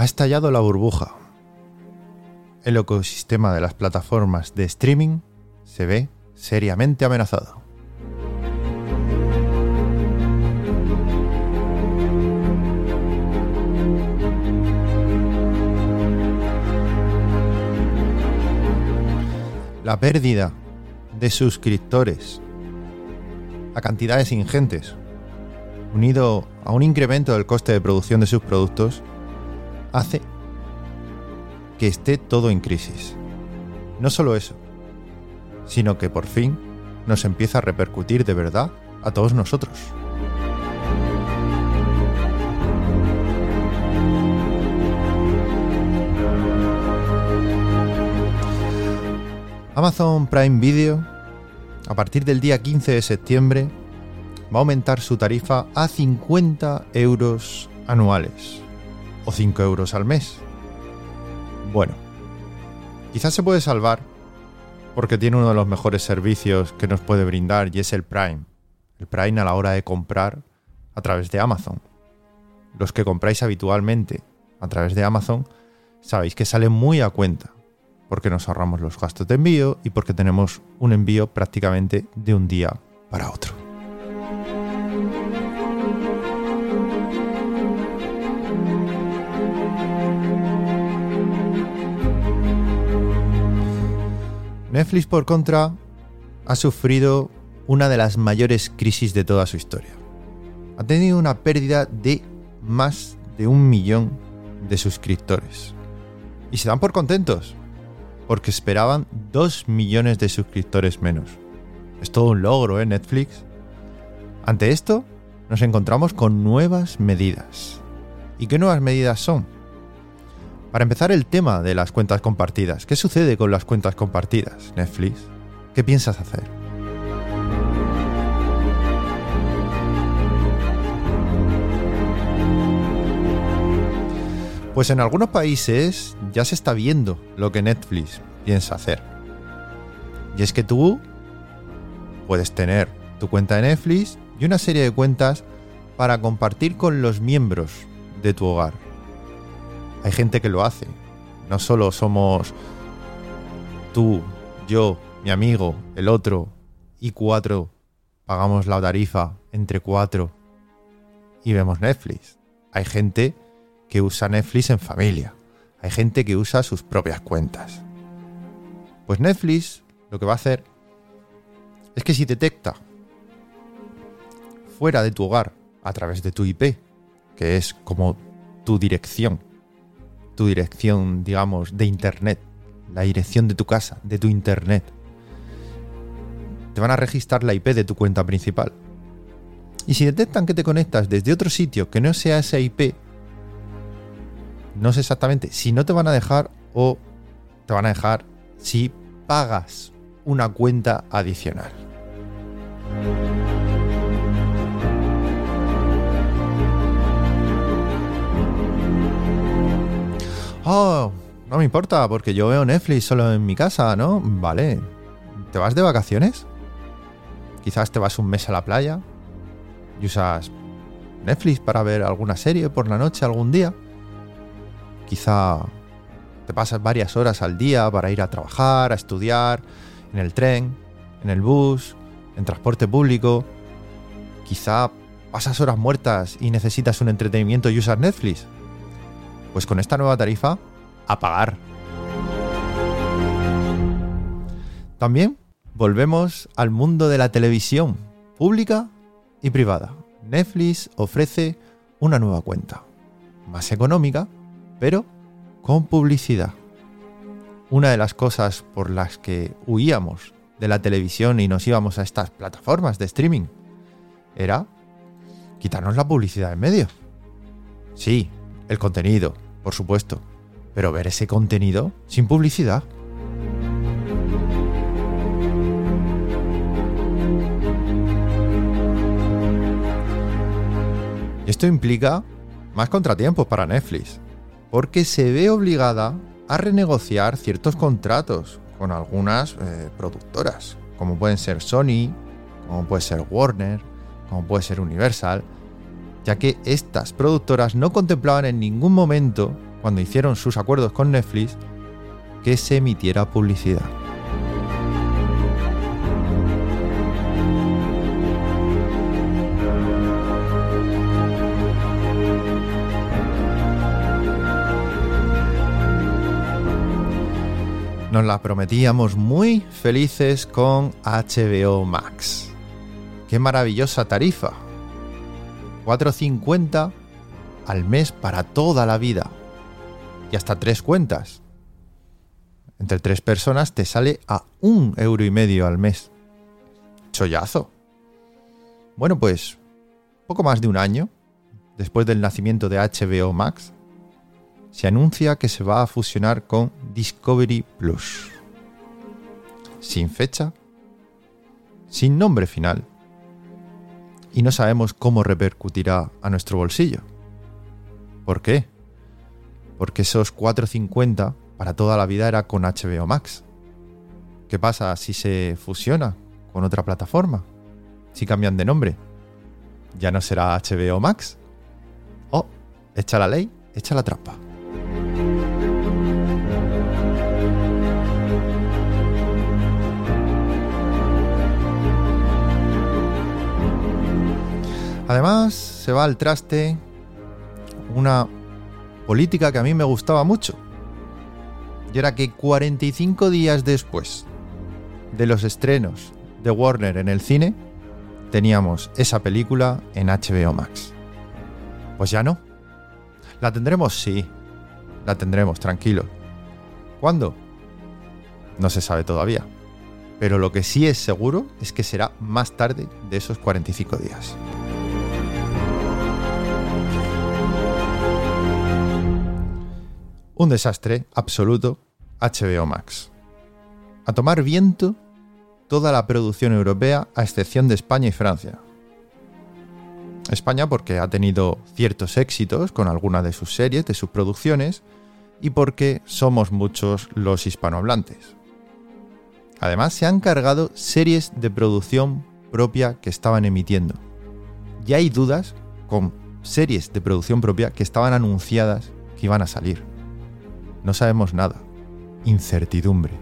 Ha estallado la burbuja. El ecosistema de las plataformas de streaming se ve seriamente amenazado. La pérdida de suscriptores a cantidades ingentes, unido a un incremento del coste de producción de sus productos, hace que esté todo en crisis. No solo eso, sino que por fin nos empieza a repercutir de verdad a todos nosotros. Amazon Prime Video, a partir del día 15 de septiembre, va a aumentar su tarifa a 50 euros anuales o 5 euros al mes. Bueno, quizás se puede salvar porque tiene uno de los mejores servicios que nos puede brindar y es el Prime. El Prime a la hora de comprar a través de Amazon. Los que compráis habitualmente a través de Amazon sabéis que sale muy a cuenta porque nos ahorramos los gastos de envío y porque tenemos un envío prácticamente de un día para otro. Netflix, por contra, ha sufrido una de las mayores crisis de toda su historia. Ha tenido una pérdida de más de un millón de suscriptores. Y se dan por contentos, porque esperaban dos millones de suscriptores menos. Es todo un logro, ¿eh? Netflix. Ante esto, nos encontramos con nuevas medidas. ¿Y qué nuevas medidas son? Para empezar, el tema de las cuentas compartidas. ¿Qué sucede con las cuentas compartidas, Netflix? ¿Qué piensas hacer? Pues en algunos países ya se está viendo lo que Netflix piensa hacer. Y es que tú puedes tener tu cuenta de Netflix y una serie de cuentas para compartir con los miembros de tu hogar. Hay gente que lo hace. No solo somos tú, yo, mi amigo, el otro y cuatro. Pagamos la tarifa entre cuatro y vemos Netflix. Hay gente que usa Netflix en familia. Hay gente que usa sus propias cuentas. Pues Netflix lo que va a hacer es que si detecta fuera de tu hogar a través de tu IP, que es como tu dirección, tu dirección, digamos, de Internet, la dirección de tu casa, de tu Internet. Te van a registrar la IP de tu cuenta principal. Y si detectan que te conectas desde otro sitio que no sea esa IP, no sé exactamente si no te van a dejar o te van a dejar si pagas una cuenta adicional. Oh, no me importa, porque yo veo Netflix solo en mi casa, ¿no? Vale. ¿Te vas de vacaciones? Quizás te vas un mes a la playa y usas Netflix para ver alguna serie por la noche algún día. Quizá te pasas varias horas al día para ir a trabajar, a estudiar, en el tren, en el bus, en transporte público. Quizá pasas horas muertas y necesitas un entretenimiento y usas Netflix. Pues con esta nueva tarifa, a pagar. También volvemos al mundo de la televisión, pública y privada. Netflix ofrece una nueva cuenta, más económica, pero con publicidad. Una de las cosas por las que huíamos de la televisión y nos íbamos a estas plataformas de streaming era quitarnos la publicidad en medio. Sí, el contenido, por supuesto, pero ver ese contenido sin publicidad. Esto implica más contratiempos para Netflix, porque se ve obligada a renegociar ciertos contratos con algunas eh, productoras, como pueden ser Sony, como puede ser Warner, como puede ser Universal, ya que estas productoras no contemplaban en ningún momento, cuando hicieron sus acuerdos con Netflix, que se emitiera publicidad. Nos la prometíamos muy felices con HBO Max. ¡Qué maravillosa tarifa! 4.50 al mes para toda la vida. Y hasta tres cuentas. Entre tres personas te sale a un euro y medio al mes. Chollazo. Bueno, pues poco más de un año después del nacimiento de HBO Max, se anuncia que se va a fusionar con Discovery Plus. Sin fecha, sin nombre final, y no sabemos cómo repercutirá a nuestro bolsillo. ¿Por qué? Porque esos 4.50 para toda la vida era con HBO Max. ¿Qué pasa si se fusiona con otra plataforma? Si cambian de nombre. ¿Ya no será HBO Max? Oh, echa la ley, echa la trampa. Además, se va al traste una política que a mí me gustaba mucho. Y era que 45 días después de los estrenos de Warner en el cine, teníamos esa película en HBO Max. Pues ya no. ¿La tendremos? Sí. La tendremos, tranquilo. ¿Cuándo? No se sabe todavía. Pero lo que sí es seguro es que será más tarde de esos 45 días. Un desastre absoluto HBO Max. A tomar viento toda la producción europea a excepción de España y Francia. España porque ha tenido ciertos éxitos con alguna de sus series, de sus producciones, y porque somos muchos los hispanohablantes. Además, se han cargado series de producción propia que estaban emitiendo. Y hay dudas con series de producción propia que estaban anunciadas que iban a salir. No sabemos nada. Incertidumbre.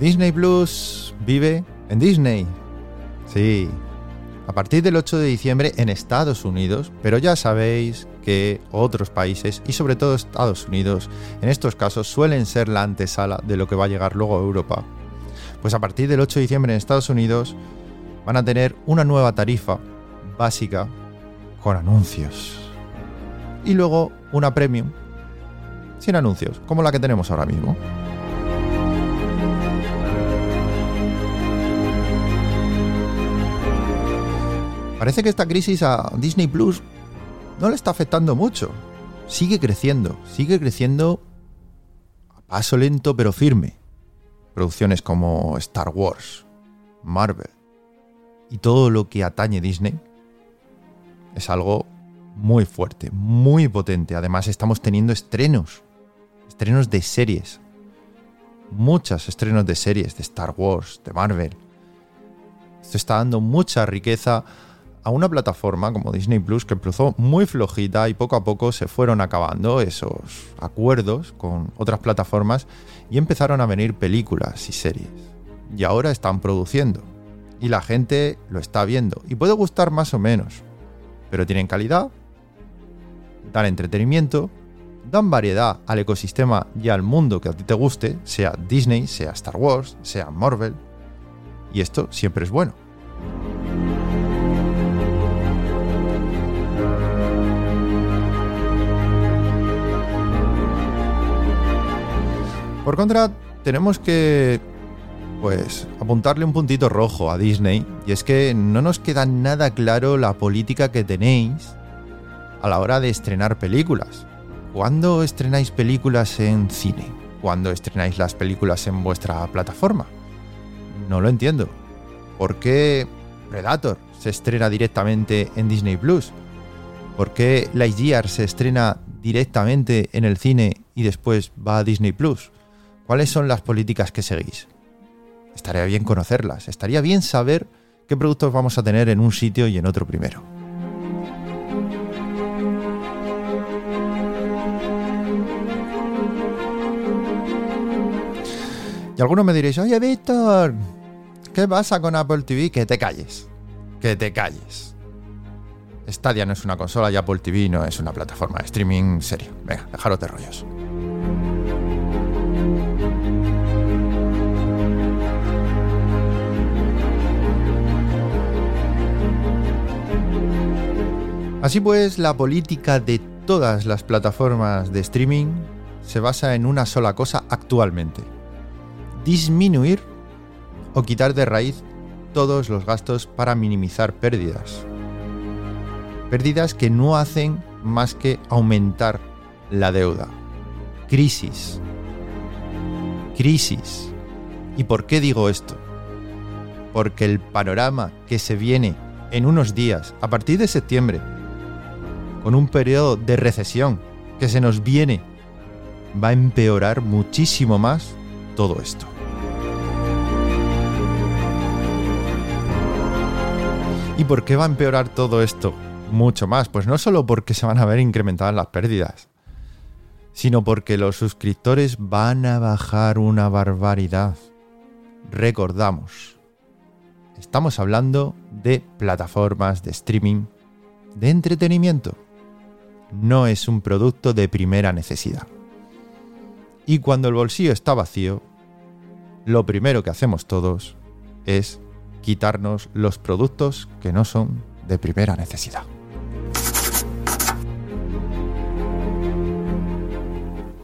Disney Plus vive en Disney. Sí, a partir del 8 de diciembre en Estados Unidos, pero ya sabéis otros países y sobre todo Estados Unidos en estos casos suelen ser la antesala de lo que va a llegar luego a Europa. Pues a partir del 8 de diciembre en Estados Unidos van a tener una nueva tarifa básica con anuncios. Y luego una premium sin anuncios, como la que tenemos ahora mismo. Parece que esta crisis a Disney Plus no le está afectando mucho. Sigue creciendo, sigue creciendo a paso lento pero firme. Producciones como Star Wars, Marvel y todo lo que atañe Disney es algo muy fuerte, muy potente. Además estamos teniendo estrenos, estrenos de series. Muchos estrenos de series de Star Wars, de Marvel. Esto está dando mucha riqueza a una plataforma como Disney Plus que empezó muy flojita y poco a poco se fueron acabando esos acuerdos con otras plataformas y empezaron a venir películas y series. Y ahora están produciendo. Y la gente lo está viendo. Y puede gustar más o menos. Pero tienen calidad, dan entretenimiento dan variedad al ecosistema y al mundo que a ti te guste, sea Disney, sea Star Wars, sea Marvel. Y esto siempre es bueno. Por contra, tenemos que pues apuntarle un puntito rojo a Disney y es que no nos queda nada claro la política que tenéis a la hora de estrenar películas. ¿Cuándo estrenáis películas en cine? ¿Cuándo estrenáis las películas en vuestra plataforma? No lo entiendo. ¿Por qué Predator se estrena directamente en Disney Plus? ¿Por qué Lightyear se estrena directamente en el cine y después va a Disney Plus? ¿Cuáles son las políticas que seguís? Estaría bien conocerlas, estaría bien saber qué productos vamos a tener en un sitio y en otro primero. Y algunos me diréis, oye Víctor, ¿qué pasa con Apple TV? Que te calles, que te calles. Stadia no es una consola y Apple TV no es una plataforma de streaming serio. Venga, dejaros de rollos. Así pues, la política de todas las plataformas de streaming se basa en una sola cosa actualmente. Disminuir o quitar de raíz todos los gastos para minimizar pérdidas. Pérdidas que no hacen más que aumentar la deuda. Crisis. Crisis. ¿Y por qué digo esto? Porque el panorama que se viene en unos días, a partir de septiembre, con un periodo de recesión que se nos viene, va a empeorar muchísimo más todo esto. ¿Y por qué va a empeorar todo esto mucho más? Pues no solo porque se van a ver incrementadas las pérdidas, sino porque los suscriptores van a bajar una barbaridad. Recordamos, estamos hablando de plataformas de streaming, de entretenimiento no es un producto de primera necesidad. Y cuando el bolsillo está vacío, lo primero que hacemos todos es quitarnos los productos que no son de primera necesidad.